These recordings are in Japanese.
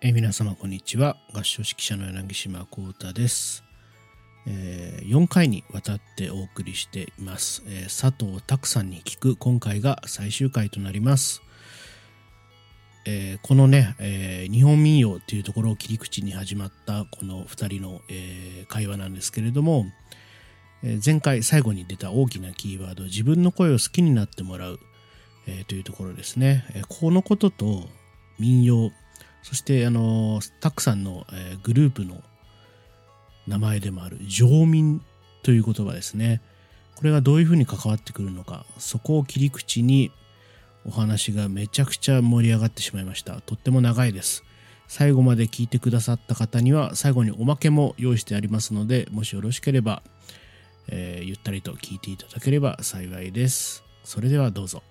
え皆様こんにちは。合唱指揮者の柳島幸太です、え4回にわたってお送りしています、えー佐藤拓さんに聞く今回が最終回となります、えーこのね、えー日本民謡というところを切り口に始まったこの2人の、えー会話なんですけれども、え前回最後に出た大きなキーワード自分の声を好きになってもらう、えーというところですね、えこのことと民謡そしてあのたくさんの、えーグループの名前でもある常民という言葉ですね。これがどういうふうに関わってくるのかそこを切り口にお話がめちゃくちゃ盛り上がってしまいました。とっても長いです。最後まで聞いてくださった方には最後におまけも用意してありますのでもしよろしければ、えーゆったりと聞いていただければ幸いです。それではどうぞ。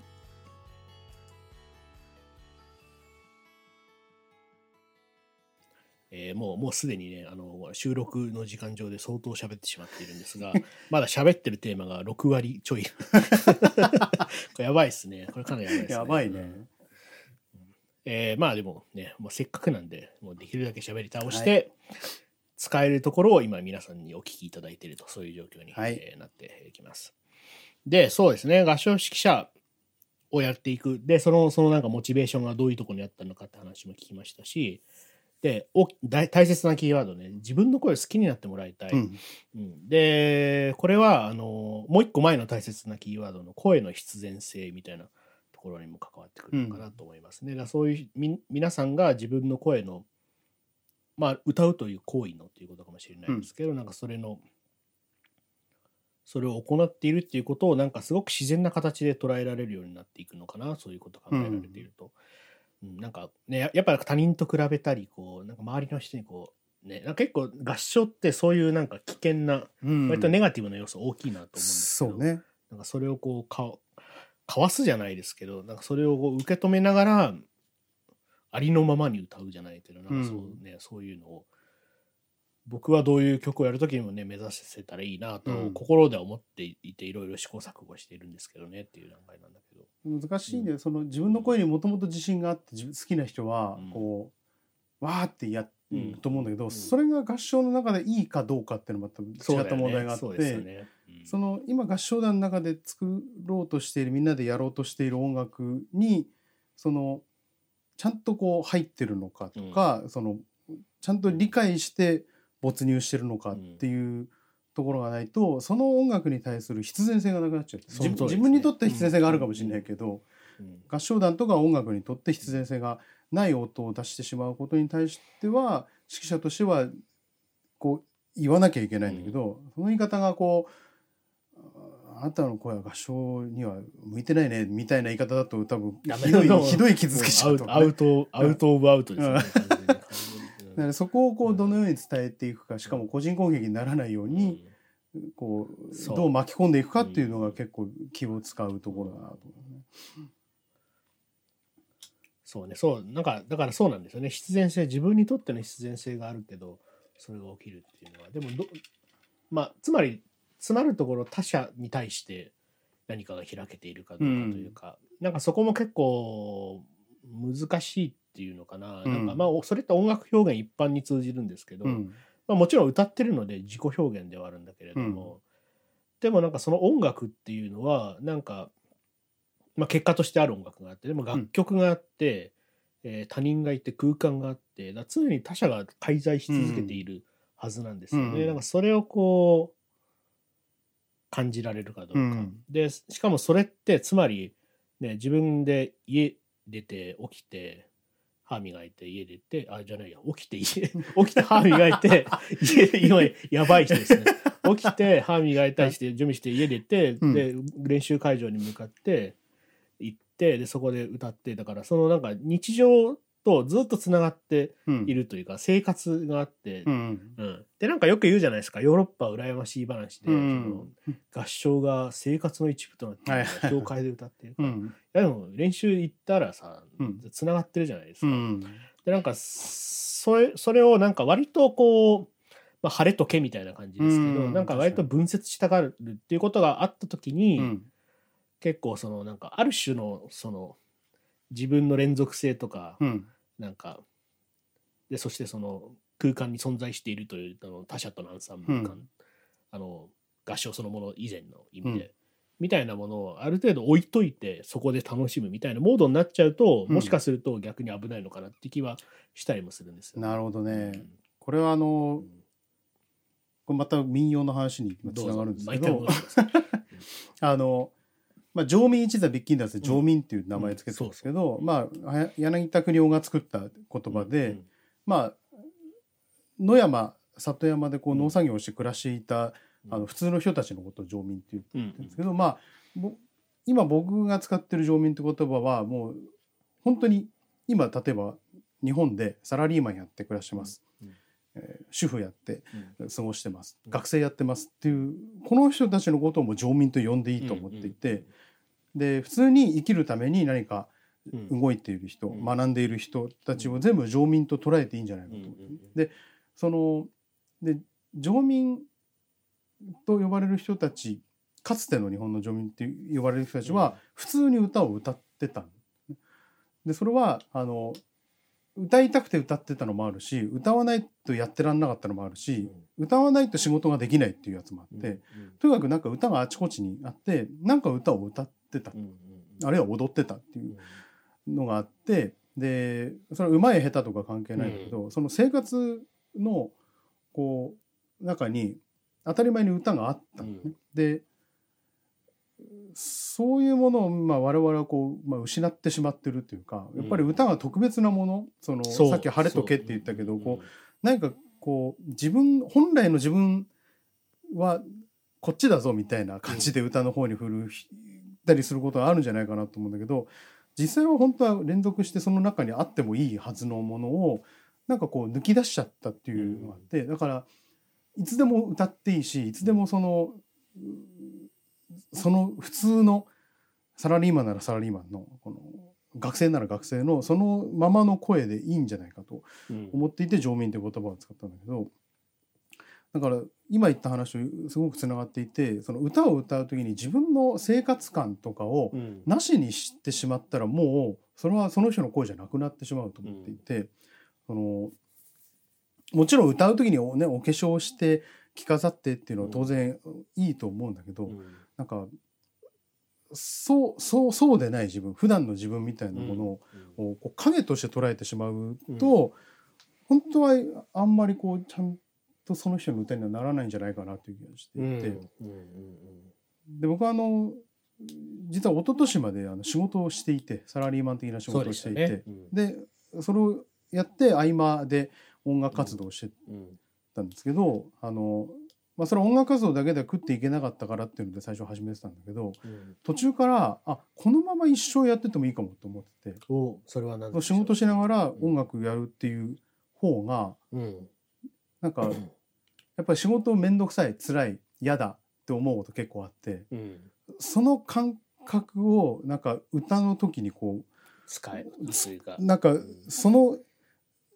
えーもうもうすでにねあの収録の時間上で相当喋ってしまっているんですが まだ喋ってるテーマが6割ちょい。これやばいっすね。これかなりやばいですね。やばいね。えーまあでもねもうせっかくなんでもうできるだけ喋り倒して、使えるところを今皆さんにお聞きいただいているとそういう状況に、はい。えーなっていきます。でそうですね。合唱指揮者をやっていく。でそのそのなんかモチベーションがどういうところにあったのかって話も聞きましたしでお大大切なキーワードね自分の声を好きになってもらいたい、うん。うんでこれはあのもう一個前の大切なキーワードの声の必然性みたいなところにも関わってくるのかなと思いますね。だからそういうみ皆さんが自分の声のまあ歌うという行為のということかもしれないですけど、なんかそれのそれを行っているっていうことをなんかすごく自然な形で捉えられるようになっていくのかなそういうこと考えられていると。うんなんかねややっぱ他人と比べたりこうなんか周りの人にこうね結構合唱ってそういうなんか危険なうん割とネガティブな要素大きいなと思うんですけど、そうね。なんかそれをこうかかわすじゃないですけどなんかそれをこう受け止めながらありのままに歌うじゃないけどなんかそう,、ねそういうのを僕はどういう曲をやるときにもね目指せたらいいなと、うん心では思っていていろいろ試行錯誤しているんですけどねっていう段階なんだけど。難しいね。その自分の声にもともと自信があって好きな人はうんこうわーってやうんると思うんだけど、うんそれが合唱の中でいいかどうかっていうのはまた違った問題があって。ね。うんその今合唱団の中で作ろうとしているみんなでやろうとしている音楽にそのちゃんとこう入ってるのかとか、そのちゃんと理解して没入してるのかっていうところがないとその音楽に対する必然性がなくなっちゃう。ね。自分にとって必然性があるかもしれないけど、うん。合唱団とか音楽にとって必然性がない音を出してしまうことに対しては指揮者としてはこう言わなきゃいけないんだけど、その言い方がこうあなたの声は合唱には向いてないねみたいな言い方だと多分ひどいひどい傷つけちゃうともうアウトアウトアウトオブアウトですね。だからそこをこうどのように伝えていくかしかも個人攻撃にならないようにこうどう巻き込んでいくかっていうのが結構気を使うところだなと思うね。そうね、そう、なんか、だからそうなんですよね。必然性、自分にとっての必然性があるけど、それが起きるっていうのは。でもど、まあ、つまり、詰まるところ他者に対して何かが開けているかどうかというか、なんかそこも結構難しいっていうのかな。うん。なんかまあ、それって音楽表現一般に通じるんですけど、うん。まあ、もちろん歌ってるので自己表現ではあるんだけれども、でもなんかその音楽っていうのはなんか、まあ、結果としてある音楽があってでも楽曲があって、えー他人がいて空間があってだ常に他者が介在し続けているはずなんですよね。うん。なんかそれをこう感じられるかどうか。うん。でしかもそれってつまり、ね、自分で家出て起きて歯磨いて家出てあじゃないや起きて家 起きて歯磨いて家 今やばい人ですね。起きて歯磨いたりして準備して家出て、うん。で練習会場に向かって行ってでそこで歌ってだからそのなんか日常とずっとつながってうん。いるというか生活があって、うんうん、でなんかよく言うじゃないですか。ヨーロッパは羨ましい話で、うんその合唱が生活の一部となって教会で歌ってるか。うん。やでも練習行ったらさうん。つながってるじゃないですか。うんでなんかそれそれをなんか割とこう、まあ、晴れとけみたいな感じですけど、うんなんか割と分節したがるっていうことがあった時に、うん。結構そのなんかある種のその自分の連続性とか、うんなんかでそしてその空間に存在しているというあの他者とのアンサンブル感、うんあの合唱そのもの以前の意味で、うん。みたいなものをある程度置いといてそこで楽しむみたいなモードになっちゃうと、うん。もしかすると逆に危ないのかなって気はしたりもするんですよ。なるほどね。うん。これはあのうん。これまた民謡の話につどうぞながるんですけど。あの、まあ、上民一座ビッキンダースで上民っていう名前つけてるんですけど、うん。まあ柳田国夫が作った言葉で、うんまあ野山里山でこううん。農作業をして暮らしていた、うん。あの普通の人たちのことを上民って言ってうんるんですけど、まあぼ今僕が使ってる上民って言葉はもう本当に今例えば日本でサラリーマンやって暮らしてます、主婦やってうん。過ごしてます。うん。学生やってますっていうこの人たちのことをもう上民と呼んでいいと思っていて、で普通に生きるために何かうん。動いている人、うん。学んでいる人たちを全部上民と捉えていいんじゃないかと。思って、でそので上民と呼ばれる人たちかつての日本の上民って呼ばれる人たちは普通に歌を歌ってたでそれはあの歌いたくて歌ってたのもあるし歌わないとやってらんなかったのもあるし歌わないと仕事ができないっていうやつもあって、とにかくなんか歌があちこちにあってなんか歌を歌ってた、あるいは踊ってたっていうのがあってでそれはうまい下手とか関係ないんだけど、その生活のこう中に当たり前に歌があったのでそういうものを、まあ、我々はこう、まあ、失ってしまってるというかやっぱり歌が特別なものそのさっき「晴れとけ」って言ったけどこう何かこう自分本来の自分はこっちだぞみたいな感じで歌の方に振るたりすることがあるんじゃないかなと思うんだけど実際は本当は連続してその中にあってもいいはずのものをなんかこう抜き出しちゃったっていうのがあってだからいつでも歌っていいしいつでもそのうその普通のサラリーマンならサラリーマンのこの学生なら学生のそのままの声でいいんじゃないかとうん。思っていて「上民」って言葉を使ったんだけどだから今言った話とすごくつながっていてその歌を歌う時に自分の生活感とかをうん。なしにしてしまったらもうそれはその人の声じゃなくなってしまうと思っていて、そのもちろん歌う時にお,、ね、お化粧して着飾ってっていうのは当然いいと思うんだけど、うん。なんかそうそうそうでない自分普段の自分みたいなものを、をこう影として捉えてしまうと、本当はあんまりこうちゃんとその人の歌にはならないんじゃないかなという気がしていて、で僕はあの実は一昨年まであの仕事をしていてサラリーマン的な仕事をしてたいて。ね。でそれをやって合間で音楽活動をしてたんですけど、あのまあ、それは音楽活動だけでは食っていけなかったからっていうので最初始めてたんだけど途中からあこのまま一生やっててもいいかもと思ってて。おそれは何で仕事しながら音楽やるっていう方がうん。なんか やっぱり仕事面倒くさい辛い嫌だって思うこと結構あってうん。その感覚をなんか歌の時にこ使えるというか。うなんかその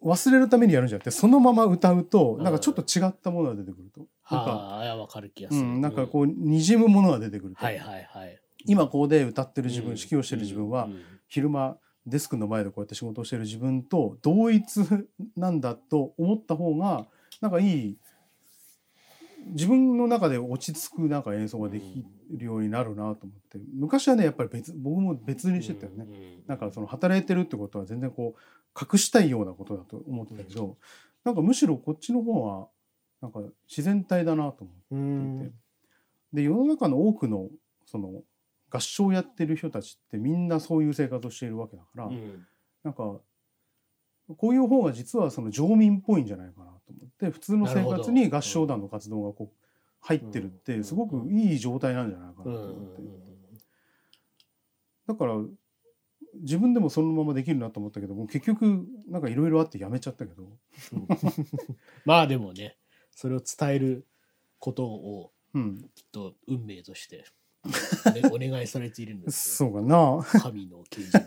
忘れるためにやるんじゃなくてそのまま歌うとなんかちょっと違ったものが出てくると。なんかはあいやわかる気がする。うん、なんかこうにじむものが出てくると、はいはいはい。今ここで歌ってる自分、うん。指揮をしてる自分は、うん。昼間デスクの前でこうやって仕事をしてる自分と同一なんだと思った方がなんかいい自分の中で落ち着くなんか演奏ができるようになるなと思って。昔はねやっぱり別僕も別にしてたよね、うんなんかその働いてるってことは全然こう隠したいようなことだと思ってたけど、なんかむしろこっちの方はなんか自然体だなと思って。いて。で世の中の多くのその合唱をやってる人たちってみんなそういう生活をしているわけだから、うん。なんかこういう方が実はその上民っぽいんじゃないかなと思って普通の生活に合唱団の活動がこう入ってるってうんすごくいい状態なんじゃないかなとうん思って、だから自分でもそのままできるなと思ったけども結局なんかいろいろあってやめちゃったけど、うんまあでもねそれを伝えることをうん、きっと運命として、ね、お願いされているんですよ。そうかな。神の啓示に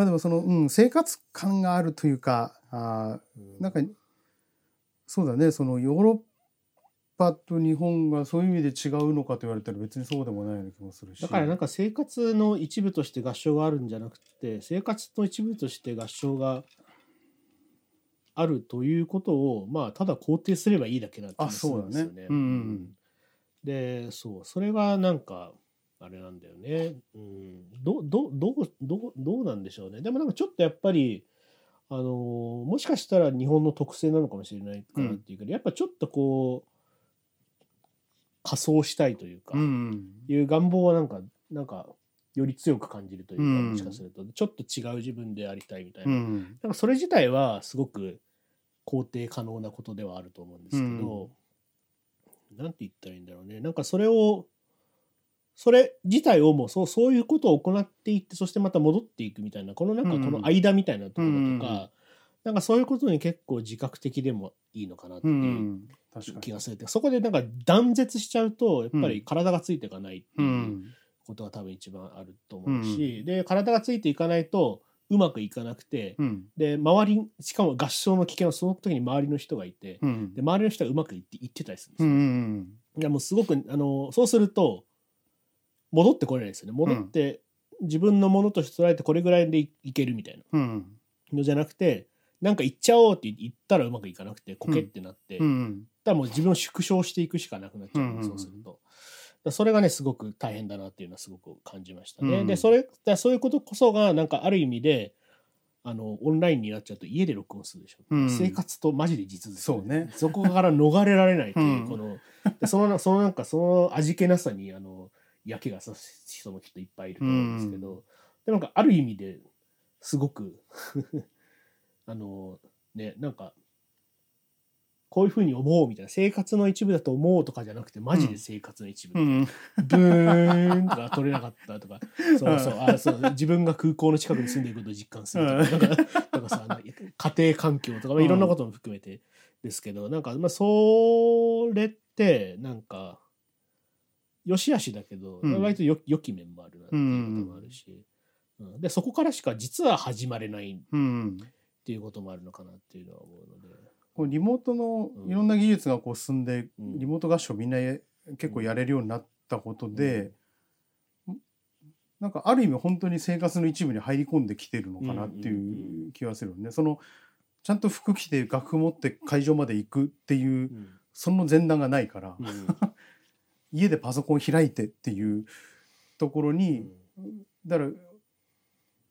まあでもその、うん、生活感があるというかあーなんかそうだねそのヨーロッパと日本がそういう意味で違うのかと言われたら別にそうでもないような気もするし。だからなんか生活の一部として合唱があるんじゃなくて生活の一部として合唱があるということをまあただ肯定すればいいだけなするんですよね。あそうだね。うんうんでそうそれがなんかあれなんだよね。うん、どどどうどうどうなんでしょうね。でもなんかちょっとやっぱりあのーもしかしたら日本の特性なのかもしれないかなっていうけど、やっぱちょっとこう仮装したいというか、うんいう願望はなんかなんかより強く感じるというか、うん。もしかすると。ちょっと違う自分でありたいみたいな,、うん。なんかそれ自体はすごく肯定可能なことではあると思うんですけど、なんて言ったらいいんだろうね。なんかそれをそれ自体をもうそうそういうことを行っていってそしてまた戻っていくみたいなこのなんかうん。この間みたいなところとか、うんなんかそういうことに結構自覚的でもいいのかなってういう気がするっていうかそこでなんか断絶しちゃうとやっぱり体がついていかないってういうんことが多分一番あると思うし、うん。で体がついていかないとうまくいかなくて、うん。で周りしかも合唱の危険はその時に周りの人がいて、うん。で周りの人がうまくいっていってたりするんですうよ。ん。いやもうすごくあのそうすると戻ってこれないですよね。戻って、自分のものとして捉えてこれぐらいでいいけるみたいな。うん。のじゃなくてなんか行っちゃおうって言ったらうまくいかなくてコケってなって、うん。だからもう自分を縮小していくしかなくなっちゃう、うんうんうん。そうすると。だからそれがねすごく大変だなっていうのはすごく感じましたね。うん。でそれだからそういうことこそがなんかある意味であのオンラインになっちゃうと家で録音するでしょ、うん。生活とマジで実在そうね。そこから逃れられないという、うん。このでそのそのなんかその味気なさにあの嫌気がさす人もきっといっぱいいると思うんですけど、でもなんかある意味ですごく あのねなんかこういうふうに思うみたいな生活の一部だと思うとかじゃなくてマジで生活の一部、うん。ブーンとか取れなかったとか そうそうあそう自分が空港の近くに住んでいることを実感するとか,、うん。なんかさ なんか家庭環境とか、まあいろんなことも含めてですけど、なんか、まあ、それってなんか良し悪しだけど、うん。割とよ良き面もあるなっていうこともあるし、うん。でそこからしか実は始まれないっうん。ていうこともあるのかなっていうのは思うので。こうリモートのうん。いろんな技術がこう進んで、うん。リモート合唱みんな結構やれるようになったことで、なんかある意味本当に生活の一部に入り込んできてるのかなってうんうんいう気がするよね。そのちゃんと服着て楽譜持って会場まで行くっていううん。その前段がないから、うん家でパソコン開いてっていうところに、だから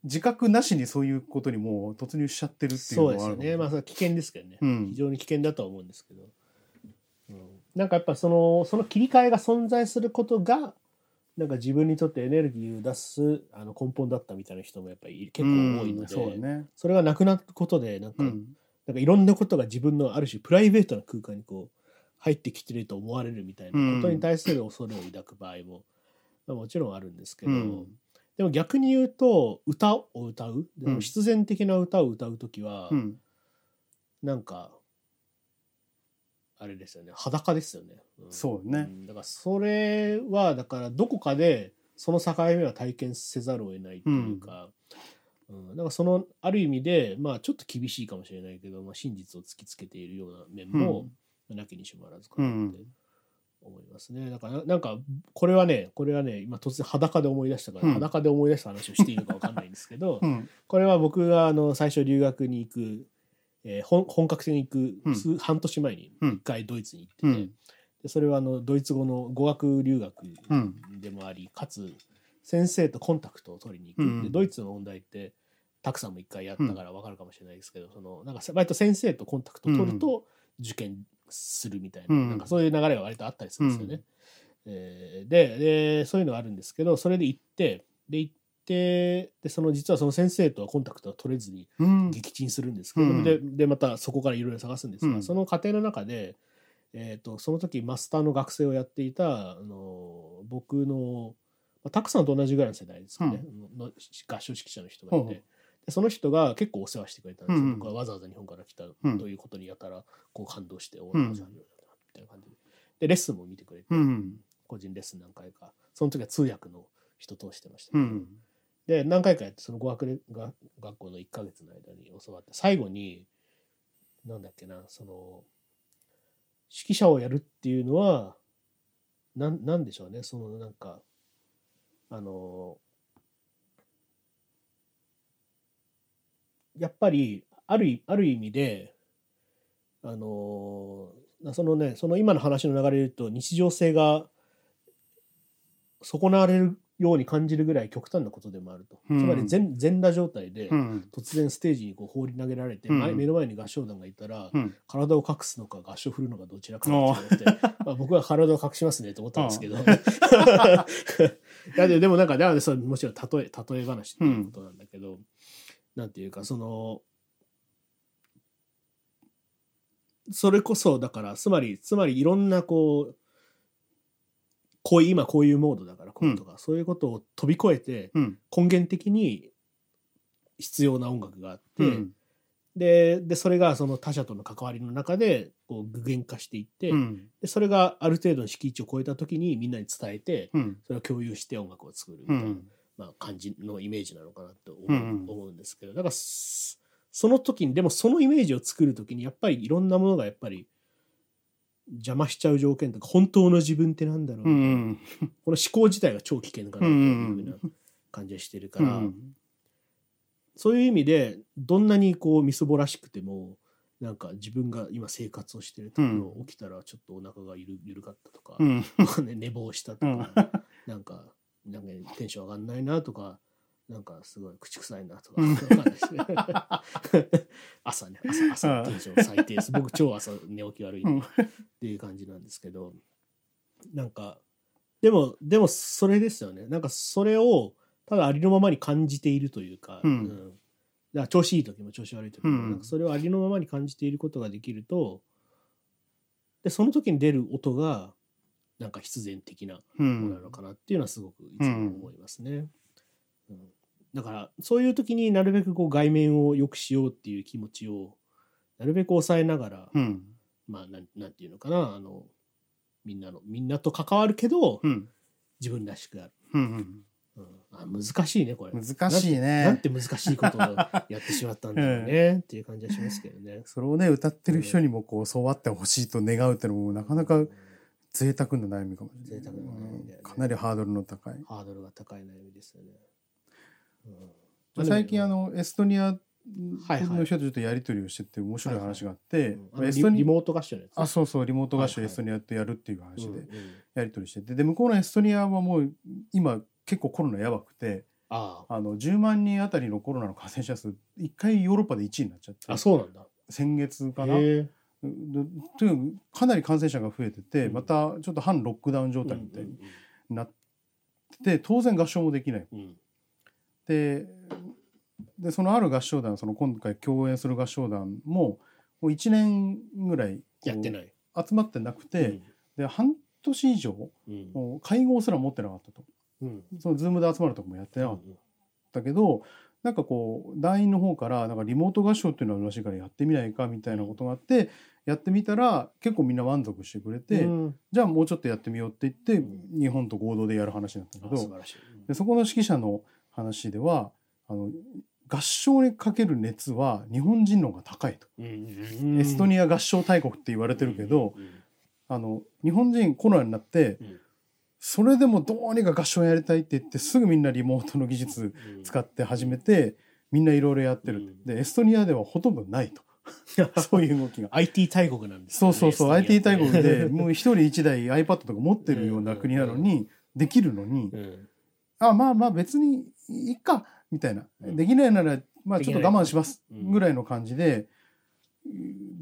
自覚なしにそういうことにもう突入しちゃってるっていうそうのはあるですよね、まあ、そ危険ですけどね、うん。非常に危険だとは思うんですけど、うん、なんかやっぱそのその切り替えが存在することがなんか自分にとってエネルギーを出すあの根本だったみたいな人もやっぱり結構多いので、うん。そうだね。それがなくなることでなんか,、うん。なんかいろんなことが自分のある種プライベートな空間にこう入ってきてると思われるみたいなことに対する恐れを抱く場合も、まあ、もちろんあるんですけど、うん。でも逆に言うと歌を歌うでもうん。必然的な歌を歌う時は、うん。なんかあれですよね裸ですよね、ん。そうね。ん。だからそれはだからどこかでその境目は体験せざるを得ないというか、うん。だからそのある意味でまあちょっと厳しいかもしれないけど、まあ、真実を突きつけているような面も、なきにしもあらずかなって思いますね。だからなんかこれはねこれはね今突然裸で思い出したから、うん。裸で思い出した話をしていいのかわかんないんですけど、うん。これは僕があの最初留学に行く、えー本本格的に行くうん。数、半年前にうん。一回ドイツに行ってて、うん。でそれはあのドイツ語の語学留学うんでもあり、かつ先生とコンタクトを取りに行く、うん。でドイツの問題ってたくさんも一回やったから分かるかもしれないですけど、そのなんか割と先生とコンタクトを取ると受験するみたいな,、うん。なんかそういう流れが割とあったりするんですよね。えーででそういうのがあるんですけどそれで行ってで行ってでその実はその先生とはコンタクトが取れずにうん。撃沈するんですけど、うん。ででまたそこからいろいろ探すんですが、うん。その過程の中で、えー、とその時マスターの学生をやっていたあの僕の、まあ、たくさんと同じぐらいの世代ですかね、の合唱指揮者の人がいて、その人が結構お世話してくれたんですよ、うんうん。僕はわざわざ日本から来たうんということにやたらこう感動して、おうんお世話になったなみたいな感じで。でレッスンも見てくれて、うん個人レッスン何回かその時は通訳の人通してましたけど、うん。で何回かやってその語学れが学校の1ヶ月の間に教わって最後になんだっけなその指揮者をやるっていうのはなんなんでしょうね。そのなんかあのやっぱりある意ある意味であのーそのねその今の話の流れで言うと日常性が損なわれるように感じるぐらい極端なことでもあると、うん。つまり全全裸状態でうん。突然ステージにこう放り投げられて、うん。前目の前に合唱団がいたら、うん。体を隠すのか合唱振るのかどちらかなって思って まあ僕は体を隠しますねと思ったんですけど。いやででもなんかでもそれもちろん例え例え話っていうことなんだけど、なんていうかそのそれこそだからつまりつまりいろんなこうこう今こういうモードだからこうとか、そういうことを飛び越えてうん。根源的に必要な音楽があって、うん。ででそれがその他者との関わりの中でこう具現化していって、うん。でそれがある程度の敷地を超えた時にみんなに伝えてうん。それを共有して音楽を作るみたいな、うんまあ、感じのイメージなのかなと思う,、うん思うんですけどだからそその時にでもそのイメージを作る時にやっぱりいろんなものがやっぱり邪魔しちゃう条件とか本当の自分ってなんだろううんこの思考自体が超危険かなというふうな感じがしてるから、うんそういう意味でどんなにこうみすぼらしくてもなんか自分が今生活をしてるところ、起きたらちょっとお腹がゆる緩かったとか、うん。ね寝坊したとか、なんかなんかテンション上がんないなとかなんかすごい口臭いなとか、朝ね朝朝テンション最低です。僕超朝寝起き悪いうん。っていう感じなんですけど。なんかでもでもそれですよね。なんかそれをただありのままに感じているというか,、うん。だから調子いい時も調子悪い時も、うん。なんかそれをありのままに感じていることができるとでその時に出る音がなんか必然的なうものなのかなっていうのはすごくいつも思いますね。うん。だからそういう時になるべくこう外面を良くしようっていう気持ちをなるべく抑えながら、うん。まあなんなんていうのかなあのみんなのみんなと関わるけど、うん。自分らしくある、うんうん、あ難しいねこれ。難しいね。なんて難しいことをやってしまったんだろうね っていう感じはしますけどね。それをね歌ってる人にもこうそうあってほしいと願うってのもなかなかうん贅沢な悩みかもしれない。かなりハードルの高い。ハードルが高い悩みですよね。うん。最近あのエストニアはいはい。の人とちょっとやり取りをしてて面白い話があってうん。あのエストニリリモート合唱のやつ。あそうそうリモート合唱はいはい。エストニアとやるっていう話でやり取りしてて。で向こうのエストニアはもう今結構コロナやばくてああ。の10万人あたりのコロナの感染者数一回ヨーロッパで1位になっちゃって。ああそうなんだ。先月かなとにかくかなり感染者が増えててうん。またちょっと半ロックダウン状態みたいうん。になってて当然合唱もできない。ででそのある合唱団その今回共演する合唱団ももう1年ぐらいこうやってない。集まってなくて、で半年以上会合すら持ってなかったと。うん。そのズームで集まるとこもやってなかったけど、なんかこう団員の方からなんかリモート合唱っていうのがあるらしいからやってみないかみたいなことがあってやってみたら結構みんな満足してくれて、うん。じゃあもうちょっとやってみようって言って、うん。日本と合同でやる話になったんだけどあ素晴らしい。でそこの指揮者の話ではあの合唱にかける熱は日本人の方が高いと、うんエストニア合唱大国って言われてるけど、あの日本人コロナになって、うんそれでもどうにか合唱やりたいって言ってすぐみんなリモートの技術使って始めてみんないろいろやってる、うん。でエストニアではほとんどないと。そういう動きが。IT 大国なんですそうそうそう IT 大国でう もう一人一台 iPad とか持ってるような国なのにできるのにん。あまあまあ別にいっかみたいな。うん。できないならまあちょっと我慢しますうん。ぐらいの感じで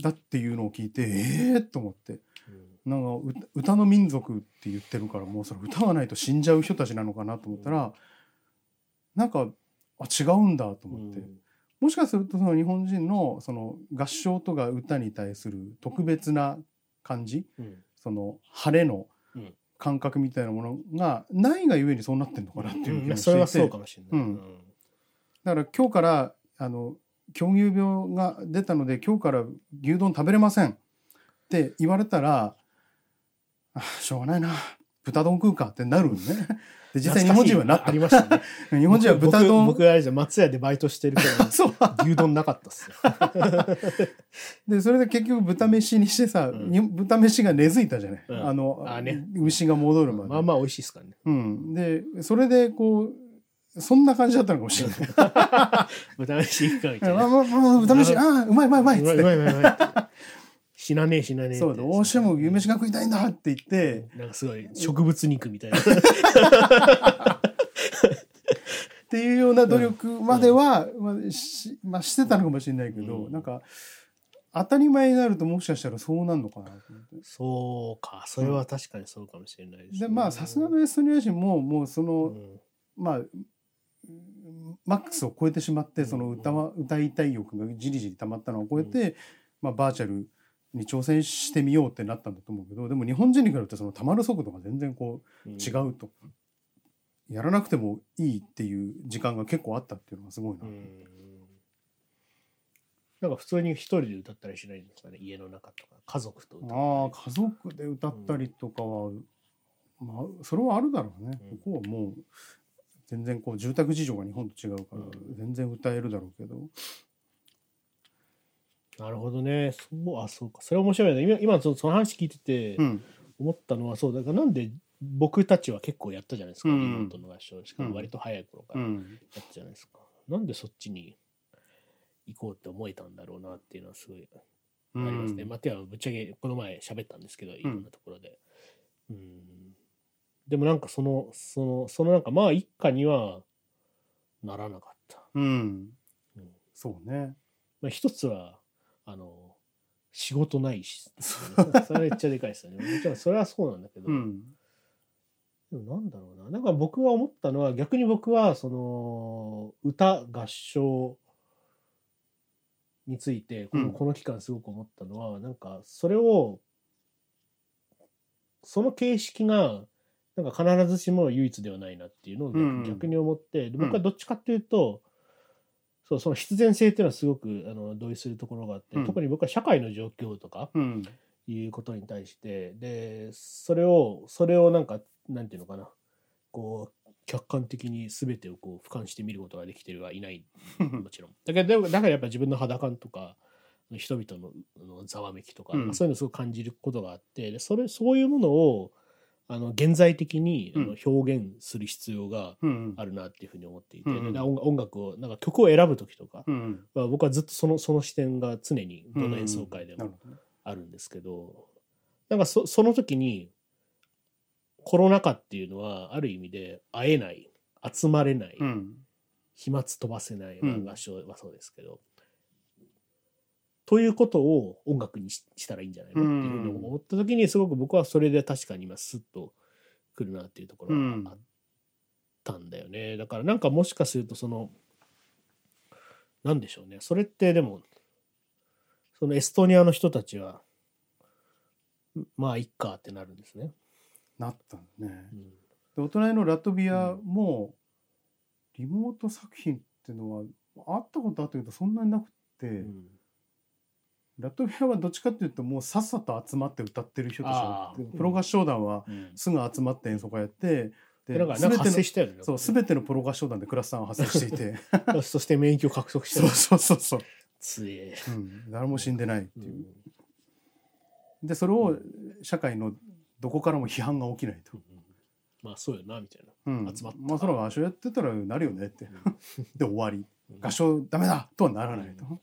だっていうのを聞いてええー、と思ってなんか歌歌の民族って言ってるからもうそれ歌わないと死んじゃう人たちなのかなと思ったらなんかあ違うんだと思って。もしかするとその日本人のその合唱とか歌に対する特別な感じその晴れのうん。感覚みたいなものがないがゆえにそうなってるのかなっていう気がして。いて、それはそうかもしれない。うん。だから今日からあの狂牛病が出たので今日から牛丼食べれませんって言われたらあしょうがないな。豚丼食うかってなるのね。で実際日本人はなった。ありましたね。日本人は豚僕丼。僕僕あれじゃ松屋でバイトしてるけ そう。ど牛丼なかったっすよ。でそれで結局豚飯にしてさ、うん。に豚飯が根付いたじゃない、うん。あのあね。牛が戻るまで、まあまあ美味しいっすからね。うん、でそれでこうそんな感じだったのかもしれない。豚飯いくかみたあいな。まあまあまあ豚飯ああうまいうまいうまいっつって。うまいうまいうまい。死なねえ死なねえそうどうしても牛飯が食いたいんだって言って、なんかすごい植物肉みたいな。っていうような努力までは、まあしまあ、してたのかもしれないけど、うん。なんか当たり前になるともしかしたらそうなんのかなと思って。そうか。それは確かにそうかもしれないです、ね。でまあさすがのエストニア人ももうその、うん。まあマックスを超えてしまってその歌は歌いたい欲がじりじり溜まったのを超えて、まあ、バーチャルに挑戦してみようってなったんだと思うけどでも日本人に比べてその溜まる速度が全然こう違うと、やらなくてもいいっていう時間が結構あったっていうのがすごいな。うん。なんか普通に一人で歌ったりしないんですかね？家の中とか家族とああ家族で歌ったりとかは、まあそれはあるだろうね、うん。ここはもう全然こう住宅事情が日本と違うからうん。全然歌えるだろうけど、なるほどね。そうあそうか。それ面白いね。今今そその話聞いててうん。思ったのはそうだからなんで僕たちは結構やったじゃないですか、うん。リモートの合唱しかも割と早い頃からやっうんたじゃないですか、なんでそっちに行こうって思えたんだろうなっていうのはすごいありますね。うんまあ、てはぶっちゃけこの前喋ったんですけど、いろんなところで。うん。でもなんかその、その、そのなんかまあ一家にはならなかった。うん。うん。そうね。まあ一つは、あの、仕事ないし、それめっちゃでかいですよね。もちろんそれはそうなんだけど、うん。でもなんだろうな。なんか僕は思ったのは、逆に僕は、その、歌、合唱について、この,、うん。この期間すごく思ったのは、なんか、それを、その形式が、なんか必ずしも唯一ではないなっていうのを逆,、に思って、で僕はどっちかっていうと、そうその必然性っていうのはすごくあの同意するところがあって、うん。特に僕は社会の状況とか、うん。いうことに対してでそれをそれをなんかなんていうのかな。こう客観的に全てをこう俯瞰して見ることができてるはいない。もちろん。だけどだからやっぱ自分の肌感とか人々ののざわめきとか、うん。そういうのをすごく感じることがあってでそれそういうものをあの現在的にあのうん表現する必要がうんあるなっていうふうに思っていて、うんで音音楽をなんか曲を選ぶ時とかうんは僕はずっとそのその視点が常にどの演奏会でもあるんですけどなんかそその時にコロナ禍っていうのはある意味で会えない集まれない、うん。飛沫飛ばせない、うんまあ合唱はそうですけど、ということを音楽にししたらいいんじゃないの？っていうふうに思った時にすごく僕はそれで確かに今スッとくるなっていうところがあったんだよね、だからなんかもしかするとそのなんでしょうね。それってでもそのエストニアの人たちはまあいっかってなるんですね。なったね。うん。でお隣のラトビアもリモート作品っていうのはあったことあったけどそんなになくて、うんラトビアはどっちかっていうともうさっさと集まって歌ってる人たちがあープロ合唱団はうん。すぐ集まって演奏会やってででなんかなんか発生全てのしたよね。そう全てのプロ合唱団でクラスターが発生していて。の そして免疫を獲得したそうそうそうそう、つえ。うん、誰も死んでないってういう、ん。でそれを社会のどこからも批判が起きないと、まあそうよなみたいな。うん、集まった。まあそれは合唱やってたらなるよねって。で終わり。うん。合唱ダメだとはならないと、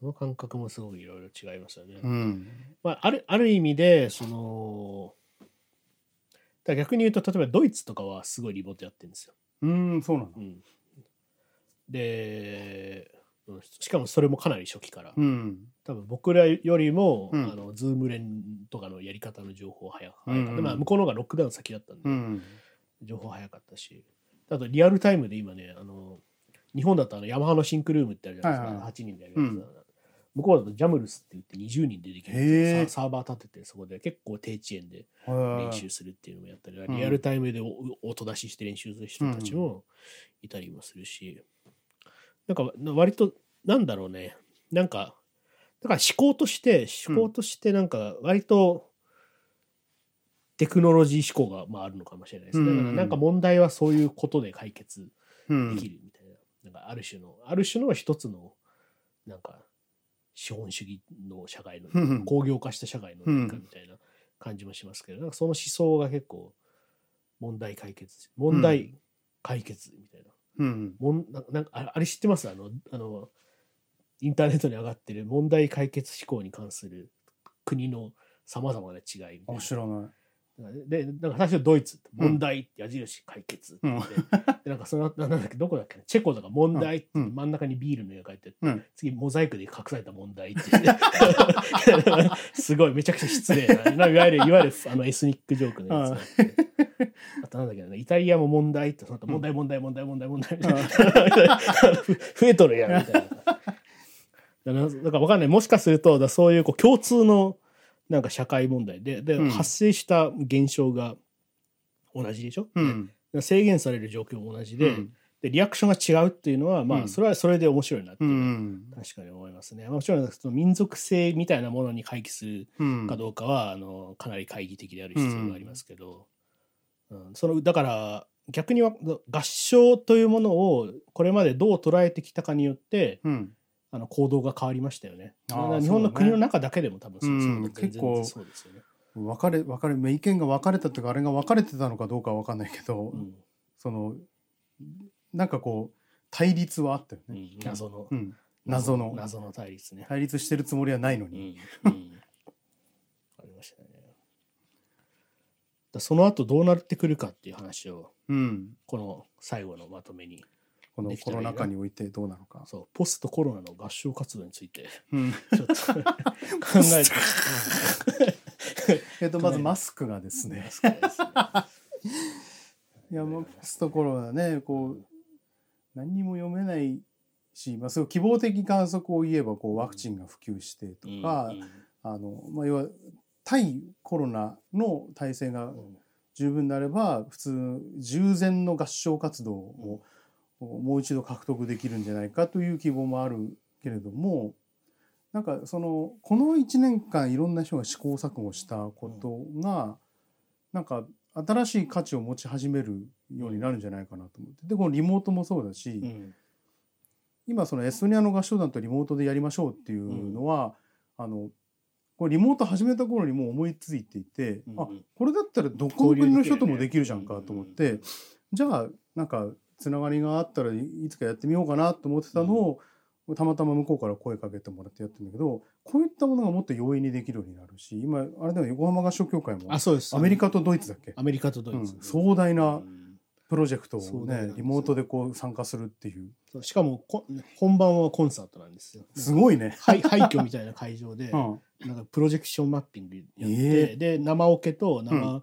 その感覚もすごくいろいろ違いますよね。うん。まあ、あるある意味でそのだ逆に言うと例えばドイツとかはすごいリモートやってるんですよ。うんそうなのうん、でうんしかもそれもかなり初期から、うん。多分僕らよりも、うん。あの Zoom練とかのやり方の情報早かった、うんうん。まあ、向こうの方がロックダウン先だったんで、うん。情報早かったし。あとリアルタイムで今ねあの日本だとあのヤマハの SYNCROOM ってあるじゃないですか、はいはいはい。8人でやるやつ、うん向こうだと Jamulus って言って20人でできるんへーですよササーバー立ててそこで結構低遅延で練練習するっていうのもやったり、ん。リアルタイムでお音出しして練習する人たちもいたりもするし、なんか割となんだろうね。なんかだから思考として思考としてなんか割とテクノロジー思考がまああるのかもしれないですね、うんだからなんか問題はそういうことで解決うんできるみたいな,、なんかある種のある種の一つのなんか資本主義の社会のうん工業化した社会の変化みたいな感じもしますけど、なんかその思想が結構問題解決問題解決みたいな、うん。もんななんかああれ知ってます？あのあのインターネットに上がってる問題解決思考に関する国のさまざまな違いみたいあな知らない。で、なんか最初ドイツ問題って矢印解決ってって、でなんかその後なんだっけどこだっけなチェコだから問題ってうん。真ん中にビールの絵が描いて次モザイクで隠された問題って すごいめちゃくちゃ失礼ないわゆるいわゆるあのエスニックジョークのやつがあとなんだっけなイタリアも問題ってその後問題問題問題問題問題。みたいな増えとるやんみたいな。だからなんかわかんない。もしかするとだそういうこう共通のなんか社会問題でで、うん発生した現象が同じでしょ、うん。で制限される状況も同じで,、うんでリアクションが違うっていうのはまうんあそれはそれで面白いなってういう、ん。確かに思いますね。もちろんその民族性みたいなものに回帰するうん。かどうかは、あのかなり懐疑的である必要がありますけど、うんそのだから逆には合唱というものをこれまでどう捉えてきたかによってうん。あの行動が変わりましたよね。日本の国の中だけでも多分そううんそう全然結構そうですよね。分かれ分かれまあ意見が分かれたというかあれが分かれてたのかどうかは分かんないけど、うん。そのなんかこう対立はあったよね、うん謎の、うん。謎の。謎の対立ね。対立してるつもりはないのうに、んうん。ありましたね。だその後どうなってくるかっていう話をうん。この最後のまとめにこのコロナ禍においてどうなのか、そう。ポストコロナの合唱活動について。うん。ちょっと考えて。えっとまずマスクがですね。ますね。いやもうポストコロナねこう何にも読めないし、まあ、そういう希望的観測を言えばこうワクチンが普及してとか、うんあのまあ、要は対コロナの体制がうん。十分であれば普通従前の合唱活動をもう一度獲得できるんじゃないかという希望もあるけれどもなんかそのこの1年間いろんな人が試行錯誤したことがなんか新しい価値を持ち始めるようになるんじゃないかなと思って。でこのリモートもそうだし、うん。今そのエストニアの合唱団とリモートでやりましょうっていうのは、あのこれリモート始めた頃にもう思いついていて、うんあこれだったらどこの国の人ともできるじゃんかと思って、じゃあなんかつながりがあったらいいつかやってみようかなと思ってたのを、たまたま向こうから声かけてもらってやってるんだけどこういったものがもっと容易にできるようになるし今あれだよ横浜合唱協会もあそうです。アメリカとドイツだっけ、アメリカとドイツ、うん。壮大なうん。プロジェクトを壮大なんですよ。ねリモートでこう参加するっていう。しかもこ本番はコンサートなんですよ。すごいね。廃廃墟みたいな会場で、うん。なんかプロジェクションマッピングやって、え。で生オケと生、うん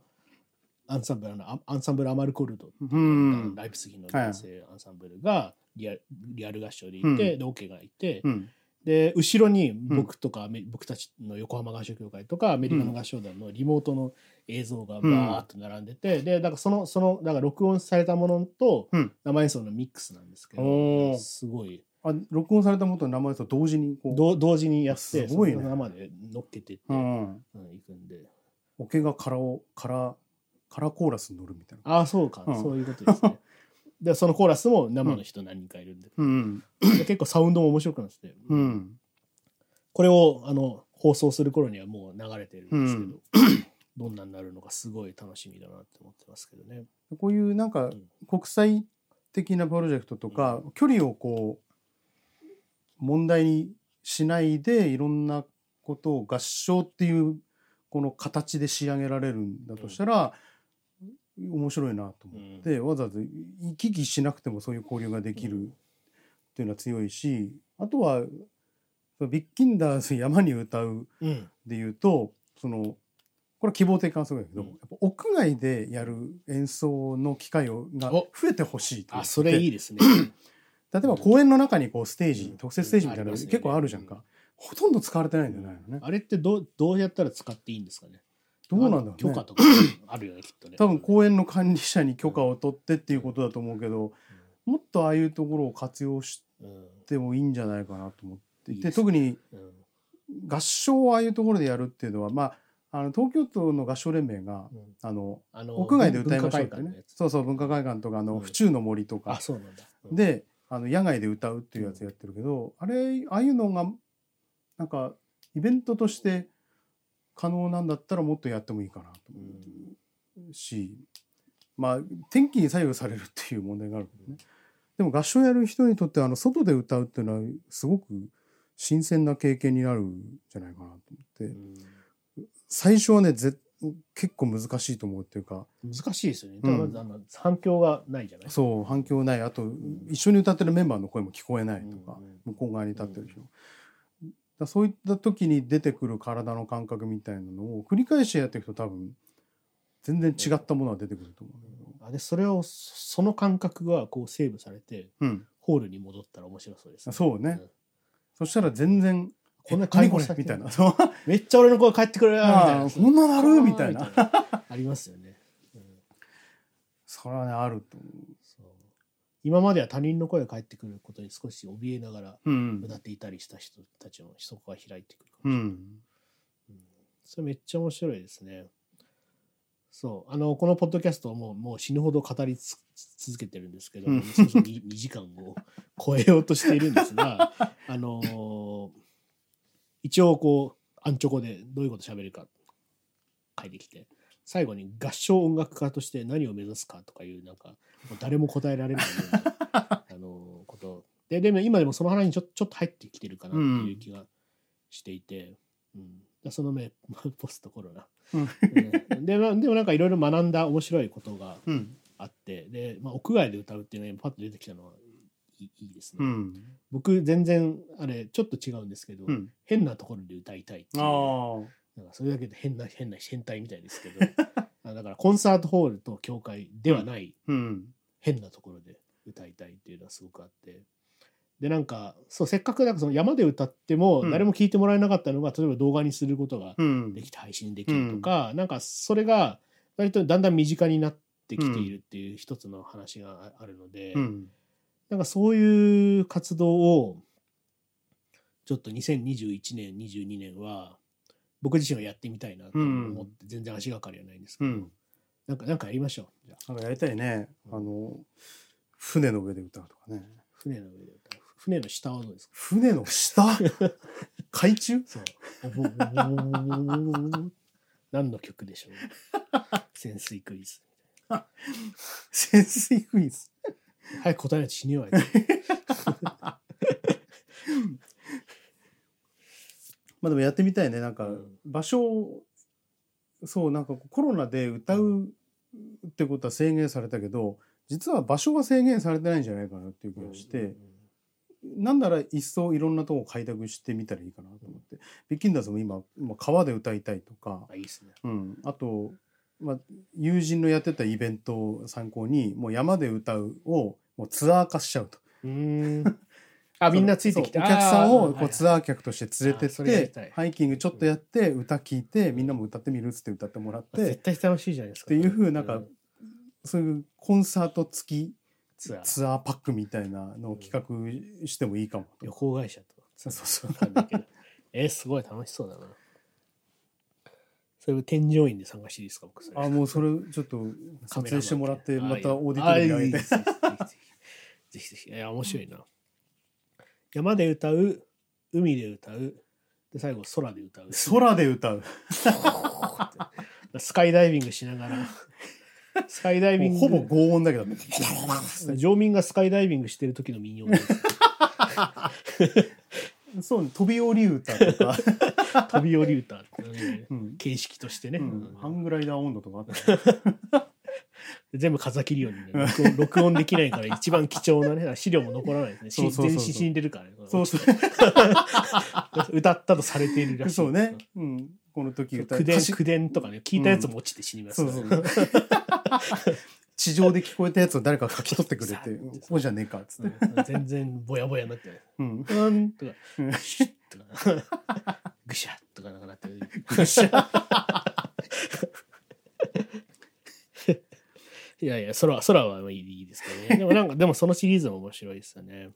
アンサンブルあのアアンサンブルアマルコルド、うん。ライプスギの男性アンサンブルがリアリアル合唱でいて、うん。でオケがいて、うん。で後ろに僕とか、アメ僕たちの横浜合唱協会とかアメリカの合唱団のリモートの映像がバーッと並んでて、でだからそのそのだから録音されたものとうん。生演奏のミックスなんですけおどー。すごい。あ録音されたものと名前と同時にこう。ど同時にやってすごいね。生で乗っけてって、うん。うん。いくんで。オケがカラオカラカラコーラスに乗るみたいな。ああそうか、うん。そういうことですね。でそのコーラスも生の人何人かいるんで,、うん。で結構サウンドも面白くなって。て、うん。これをあの放送する頃にはもう流れてるんですけど、どんなになるのかすごい楽しみだなって思ってますけどね。こういうなんかん。国際的なプロジェクトとか、距離をこう問題にしないでいろんなことを合唱っていうこの形で仕上げられるんだとしたら、面白いなと思って、わざわざ行き来しなくてもそういう交流ができるっていうのは強いしあとはビッキンダーズ山に歌ううんで言うとそのこれは希望的観測だけど、うん。やっぱ屋外でやる演奏の機会をがお。増えてほしいあそれいいですね。例えば公園の中にこうステージ、うん。特設ステージみたいなの結構あるじゃんか、ほとんど使われてないんじゃないのね、あれってどうどうやったら使っていいんですかね？どうなんだろうね。許可とかあるよね きっとね。多分公園の管理者に許可を取ってっていうことだと思うけど、もっとああいうところを活用しうんてもいいんじゃないかなと思って。いていいですね。特にうん。合唱をああいうところでやるっていうのは、まあ、あの東京都の合唱連盟がうん。あの屋外で歌いましょうってね。そうそう文化会館とかあの、うん。府中の森とか。であの野外で歌うっていうやつやってるけど、あれああいうのがなんかイベントとして可能なんだったらもっとやってもいいかなと思うし、まあ天気に左右されるっていう問題があるけどね。でも合唱やる人にとってあの外で歌うっていうのはすごく新鮮な経験になるんじゃないかなと思って、うん最初はねぜ結構難しいと思うっていうか。難しいですよね。だからまずあの反響がないじゃない。そう反響ない。あと一緒に歌ってるメンバーの声も聞こえないとか、うんうん。向こう側に立ってる人、だそういった時に出てくる体の感覚みたいなのを繰り返しやっていくと多分全然違ったものが出てくると思うあでそれをその感覚がこうセーブされてうん、ホールに戻ったら面白そうです、そうね。ん。そしたら全然こんなえ何これ解放されてるみたいな。めっちゃ俺の声返ってくるよみたいな。こんななる？みたいな。ありますよね、うん。それはねあると思そう今までは他人の声が返ってくることに少し怯えながらううん。歌っていたりした人たちのそこが開いてくるかうもしれない、ん。それめっちゃ面白いですね。そう。あの、このポッドキャストをもうもう死ぬほど語りつ続けてるんですけど、うん。そろそろ 2, 時間を超えようとしているんですが、あのー一応こう、アンチョコでどういうこと喋るか書いてきて、最後に合唱音楽家として何を目指すかとかいう、なんか、もう誰も答えられないような、あのーこと。で、でも今でもその話にちょちょっと入ってきてるかなっていう気がしていて、うん。だその目、ポストコロナ。うん。うん。でまでもなんかいろいろ学んだ面白いことがうん。あってで、まあ、屋外で歌うっていうのがパッと出てきたのはいいですね、うん。僕全然あれちょっと違うんですけど、うん。変なところで歌いたいっていうなんかそれだけで変な変な変態みたいですけど あだからコンサートホールと教会ではないうん。変なところで歌いたいっていうのはすごくあって。でなんかそうせっかくなんかその山で歌ってもうん。誰も聞いてもらえなかったのが、例えば動画にすることがうん。できて配信できるとか、なんかそれが割とだんだん身近になってきているっていう一つの話があるので、うん。なんかそういう活動をちょっと2021年22年は僕自身はやってみたいなと思って、全然足がかりはないんですけど、うん、なんかなんかやりましょう。じゃあ。なんかやりたいね。あの船の上で歌うとかね。船の上で歌う。船の下はどうですか？船の下？海中？そう。何の曲でしょう？潜水クイズ。潜水クイズ？早く答えないと死ぬわよ まあでもやってみたいね。なんかうん。場所をそうなんかコロナで歌うってことは制限されたけど実は場所が制限されてないんじゃないかなっていう気がして、なんなら一層いろんなとこを開拓してみたらいいかなと思って。ビッキンダーズも今今川で歌いたいとか、あいいですね。うん、あと、まあ、友人のやってたイベントを参考にもう山で歌うをもうツアー化しちゃうと。うーんあみんなついてきて。お客さんをこうツアアー客として連れてってハイキングちょっとやって歌聞いてみんなも歌ってみるっつって歌ってもらって絶対楽しいじゃないですか。っていうふうなんかん。そういうコンサート付きツアー。パックみたいなのを企画してもいいかもと。旅行会社と。そうそう えーすごい楽しそうだな。それ添乗員で参加していいですか僕それ。あもうそれちょっと撮影してもらってまたオーディあトリーにぜひぜひ。ぜひぜひ。いや面白いな山で歌う海で歌うで最後空で歌う。空で歌う。スカイダイビングしながら。スカイダイビング。ほぼ轟音だけど。乗民がスカイダイビングしてる時の民謡です。そう飛び降り歌とか、飛び降り歌、うんうん。形式としてね、うん、ハングライダー温度とかあったね全部風切り音に、ね、録音 録音できないから一番貴重なね資料も残らないですね。そうそうそうそう。全身死んでるからねそうそう。歌ったとされているらしい。そうね、うん、この時歌口伝口伝とかね聞いたやつも落ちて死にます。そうそう地上で聞こえたやつを誰かが書き取ってくれて うん「そう。じゃねえか」っつって、うん。全然ぼやぼやになってうん、うんとかうん。シュッとかぐしゃっとかなんかなってる。ぐしゃいやいや空空はいいですけどね。でもなんか でもそのシリーズも面白いですよね。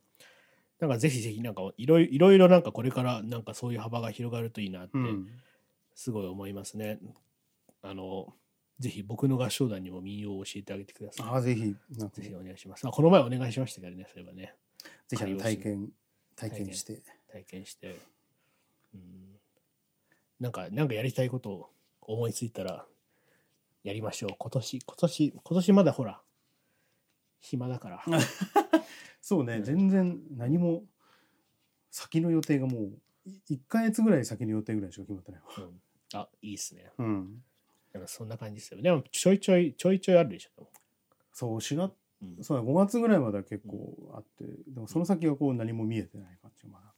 なんかぜひぜひなんかいろいろいろいろなんかこれからなんかそういう幅が広がるといいなってうん。すごい思いますね、あのぜひ僕の合唱団にも民謡を教えてあげてください。ああぜひぜひお願いします。あこの前お願いしましたけどねそういえばね。ぜひ体験体験して。体験して、うん、なんかなんかやりたいことを思いついたらやりましょう。今年今年今年まだほら暇だから。そうね。全然何も先の予定がもう1ヶ月ぐらい先の予定ぐらいしか決まってない。わ。うん。あいいっすね。うん。でもそんな感じですよ。でもちょいちょいちょいちょいあるでしょそう4月うん。そうだ5月ぐらいまでは結構あってでもその先はこう何も見えてない感じがまだ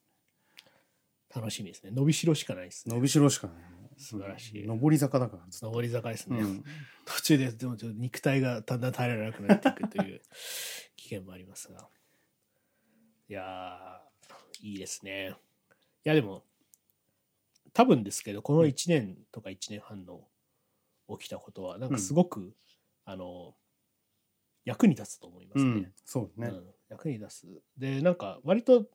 楽しみですね。伸びしろしかないですね。伸びしろしかない素晴らしい。うん上り坂だからずっと。上り坂ですね、うん。途中ででもちょっと肉体がだんだん耐えられなくなっていくという危険もありますが。いやーいいですね。いやでも多分ですけどこの1年とか1年半の起きたことはなんかすごく、あの役に立つと思いますね、うん。そうね。うん、役に立つ。でなんか割と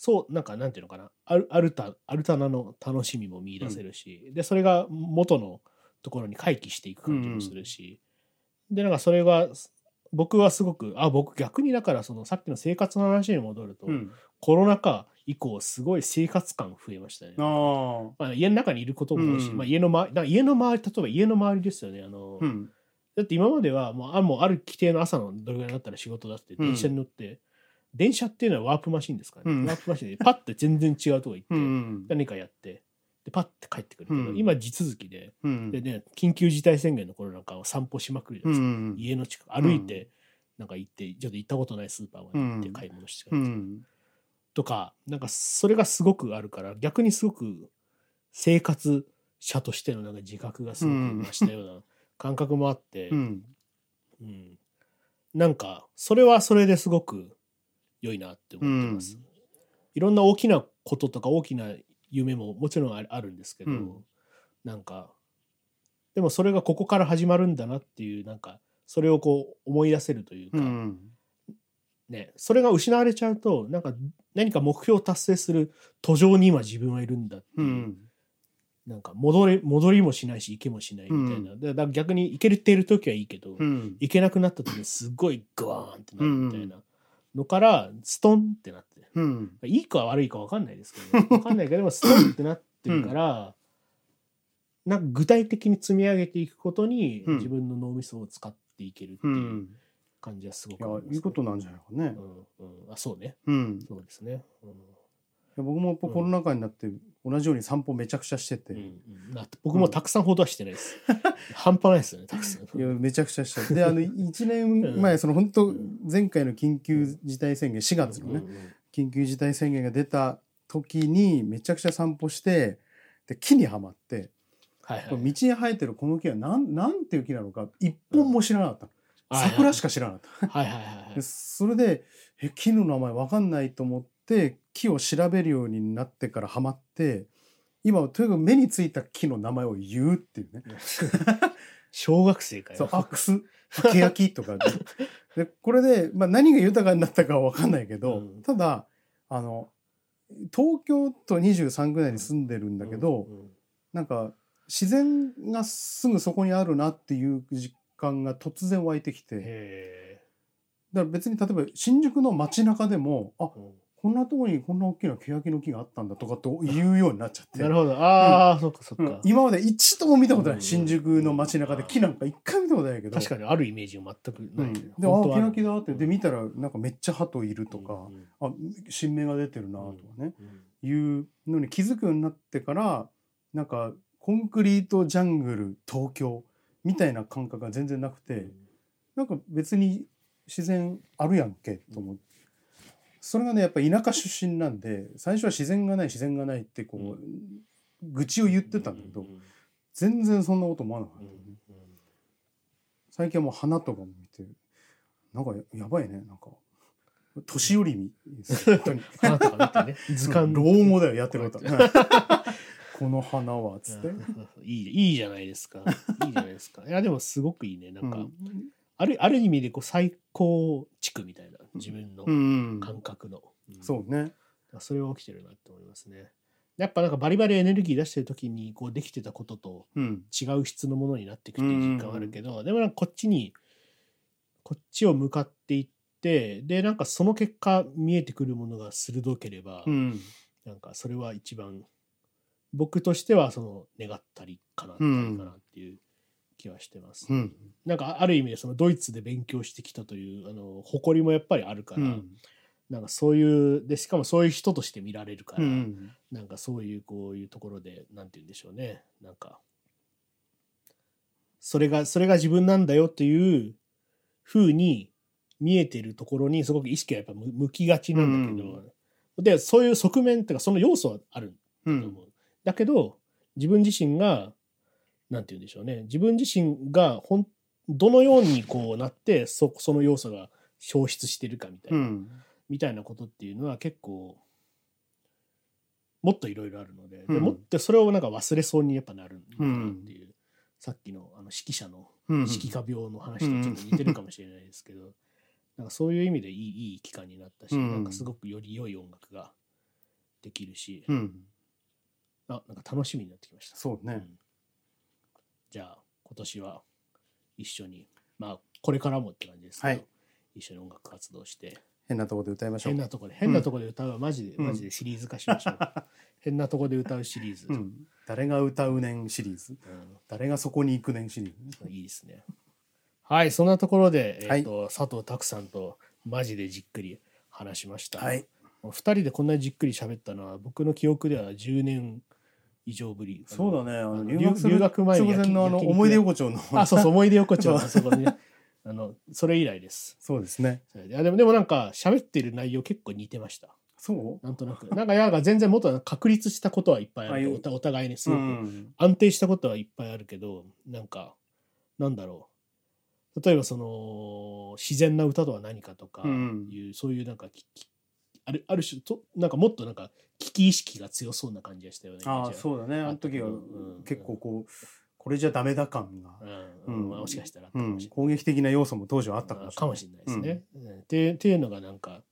そうなんかなんていうのかな。アルアルタアルタナの楽しみも見出せるし、でそれが元のところに回帰していく感じもするし、でなんかそれが僕はすごくあ僕逆にだからそのさっきの生活の話に戻ると、うん。コロナ禍以降すごい生活感増えましたね。ああまあ、家の中にいることも多いし、うん。まあ、家の周りなんか家の周り例えば家の周りですよね。あの、うん。だって今まではもうあもうある規定の朝のどれぐらいになったら仕事だって電車に乗って、電車っていうのはワープマシンですからね、うん。ワープマシンでパッて全然違うとこ行って、うん何かやってでパッて帰ってくるけど、うん。今地続きでうんで、ね、緊急事態宣言の頃なんかは散歩しまくるじゃうないですか、ん家の近く歩いて、なんか行ってちょっと行ったことないスーパーまで行ってうん。買い物して、うん。とかなんかそれがすごくあるから逆にすごく生活者としてのなんか自覚がすごく増したような感覚もあって、うん。うん、なんかそれはそれですごく良いなって思ってます、うん。いろんな大きなこととか大きな夢ももちろんあるんですけど、うん。なんかでもそれがここから始まるんだなっていうなんかそれをこう思い出せるというか、うん。ねそれが失われちゃうとなんか何か目標を達成する途上に今自分はいるんだっていう、うん。なんか戻れ戻りもしないし行けもしないみたいな、だから逆に行けるっている時はいいけど、うん。行けなくなった時にすっごいグワーンってなるみたいなのからストンってなって。うん。いいか悪いか分かんないですけど、分かんないけどストンってなってるから、なんか具体的に積み上げていくことにうん。自分の脳みそを使っていけるってういうん。感じはすごくありますね。いいことなんじゃないかね。うんうん、あそうね。うん。そうですね、うん僕もコロナ禍になって同じように散歩めちゃくちゃしてて、うんうん。な僕もたくさんほどはしてないです、半端ないですよねたくさん。いやめちゃくちゃしてであの 1年前その本当前回の緊急事態宣言4月のねうんうん緊急事態宣言が出た時にめちゃくちゃ散歩してで木にはまってはいはい。道に生えてるこの木はなんなんていう木なのか一本も知らなかったの、はい桜しか知らなかった。はいはいはいそれでえ木の名前わかんないと思って木を調べるようになってからハマって今はとにかく目についた木の名前を言うっていうね。小学生かよ。そうアックス欅とかで。でこれで、まあ、何が豊かになったかは分かんないけど、うん。ただあの東京都23区内に住んでるんだけど、うんうん。なんか自然がすぐそこにあるなっていう実感が突然湧いてきて。へだから別に例えば新宿の街中でもあーうんこんなところにこんな大きな欅の木があったんだとかと言うようになっちゃって。なるほど。ああ、そっかそっうん。か、今まで一度も見たことなうん。い新宿の街中で木なんか一回見たことないけど。確かにあるイメージが全くない、うん、であ本当は欅だって。で見たらなんかめっちゃ鳩いるとか、うんあ新芽が出てるなとかね、うんいうのに気づくようになってからなんかコンクリートジャングル東京みたいな感覚が全然なくて、なんか別に自然あるやんけと思って。それがねやっぱ田舎出身なんで最初は自然がない自然がないってこう、愚痴を言ってたんだけど、うん全然そんなこと思わなかった、うん最近はもう花とかも見てなんかややばいねなんか年寄りみ 本当に。花とか見てね図鑑。老後だよやってること。こ の花はつって、うん。いいいいじゃないですか。いいじゃないですか。いやでもすごくいいねなんか、うんあるある意味でこう最高地区みたいな自分のうん感覚の、うん。そうね。それは起きてるなって思いますね。やっぱなんかバリバリエネルギー出してる時にこうできてたこととうん。違う質のものになっていくっていう実感はあるけど、でもなんかこっちにこっちを向かっていってでなんかその結果見えてくるものが鋭ければ、うん。なんかそれは一番僕としてはその願ったりかなったりかなっていう気はしてます。うん。なんかある意味でそのドイツで勉強してきたというあの誇りもやっぱりあるから、うん。なんかそういうでしかもそういう人として見られるから、うんなんかそういうこういうところでなんて言うんでしょうね。なんかそれがそれが自分なんだよっていう風に見えてるところにすごく意識がやっぱ向向きがちなんだけど、でそういう側面っていうかその要素はあるうんと思う、だけど自分自身がなんて言うんでしょうね。自分自身がほんどのようにこうなってそその要素が消失してるかみたいな、うん。みたいなことっていうのは結構もっといろいろあるので,で、うん。もってそれをなんか忘れそうにやっぱなるのかなっていう、さっきのあの指揮者のうん。指揮科病の話とちょっと似てるかもしれないですけど、なんかそういう意味でいいいい期間になったし、うん。なんかすごくより良い音楽ができるし、うん。あなんか楽しみになってきました。そうね。んじゃあ今年は一緒にまあこれからもって感じですけど、はい。一緒に音楽活動して変なところで歌いましょう。変なとこで変なとこで歌うはマジで、うん。マジでシリーズ化しましょう、変なとこで歌うシリーズ、うん。誰が歌うねんシリーズ。誰がそこに行くねんシリーズ。うんいいですね。はいそんなところで、えはい。ーと佐藤拓さんとマジでじっくり話しました、はい。もう二人でこんなにじっくり喋ったのは僕の記憶では10年以上ぶり。そうだね。あ留学留学前に直前のあの思い出横丁の。あそうそう思い出横丁の あそこにね。あのそれ以来です。そうですね。それで。もでもなんか喋ってる内容結構似てました。そう？なんとなく。なんかなんか全然もっと確立したことはいっぱいあるお互いにすごくん安定したことはいっぱいあるけどなんかなんだろう。例えばその自然な歌とは何かとかうんいう、そういうなんかあるある種となんかもっとなんか危機意識が強そうな感じがしたよねああそうだね。あの時はうん。結構こうこれじゃダメだ感がうん、うん。うん。まあもしかしたら攻撃的な要素も当時はあったかもしれない。ですね。うん。ってっていうのがなんか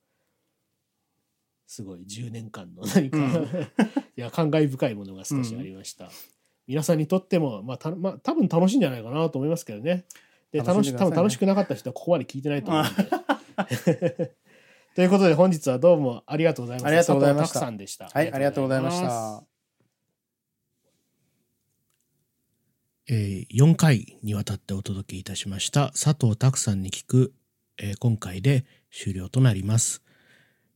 すごい10年間の何か、うん。いや感慨深いものが少しありました。皆さんにとってもまあたまあ多分楽しいんじゃないかなと思いますけどね。で楽しね。多分楽しくなかった人はここまで聞いてないと思うんで。ということで本日はどうもありがとうございました。ありがとうございました。さんでした。はいありがとうございました。えー4回にわたってお届けいたしました。佐藤拓さんに聞く、えー今回で終了となります、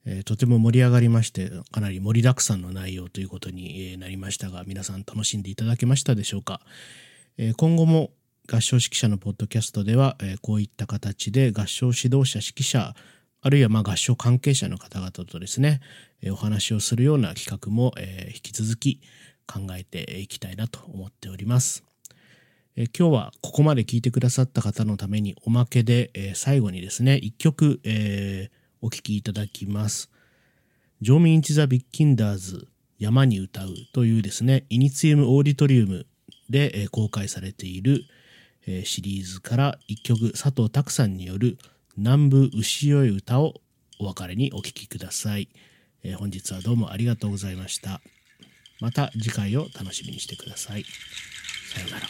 えーとても盛り上がりましてかなり盛りだくさんの内容ということにえーなりましたが皆さん楽しんでいただけましたでしょうか、えー今後も合唱指揮者のポッドキャストでは、えーこういった形で合唱指導者指揮者あるいはま合唱関係者の方々とですね、お話をするような企画も、引き続き考えていきたいなと思っております。今日はここまで聞いてくださった方のためにおまけで、最後にですね一曲、お聴きいただきます。ジョーミン・イチ・ザ・ビッキンダーズ山に歌うというですねイニツィウム・オーディトリウムで、公開されている、シリーズから一曲佐藤拓さんによる南部牛よい歌をお別れにお聴きください、えー本日はどうもありがとうございました。また次回を楽しみにしてください。さようなら。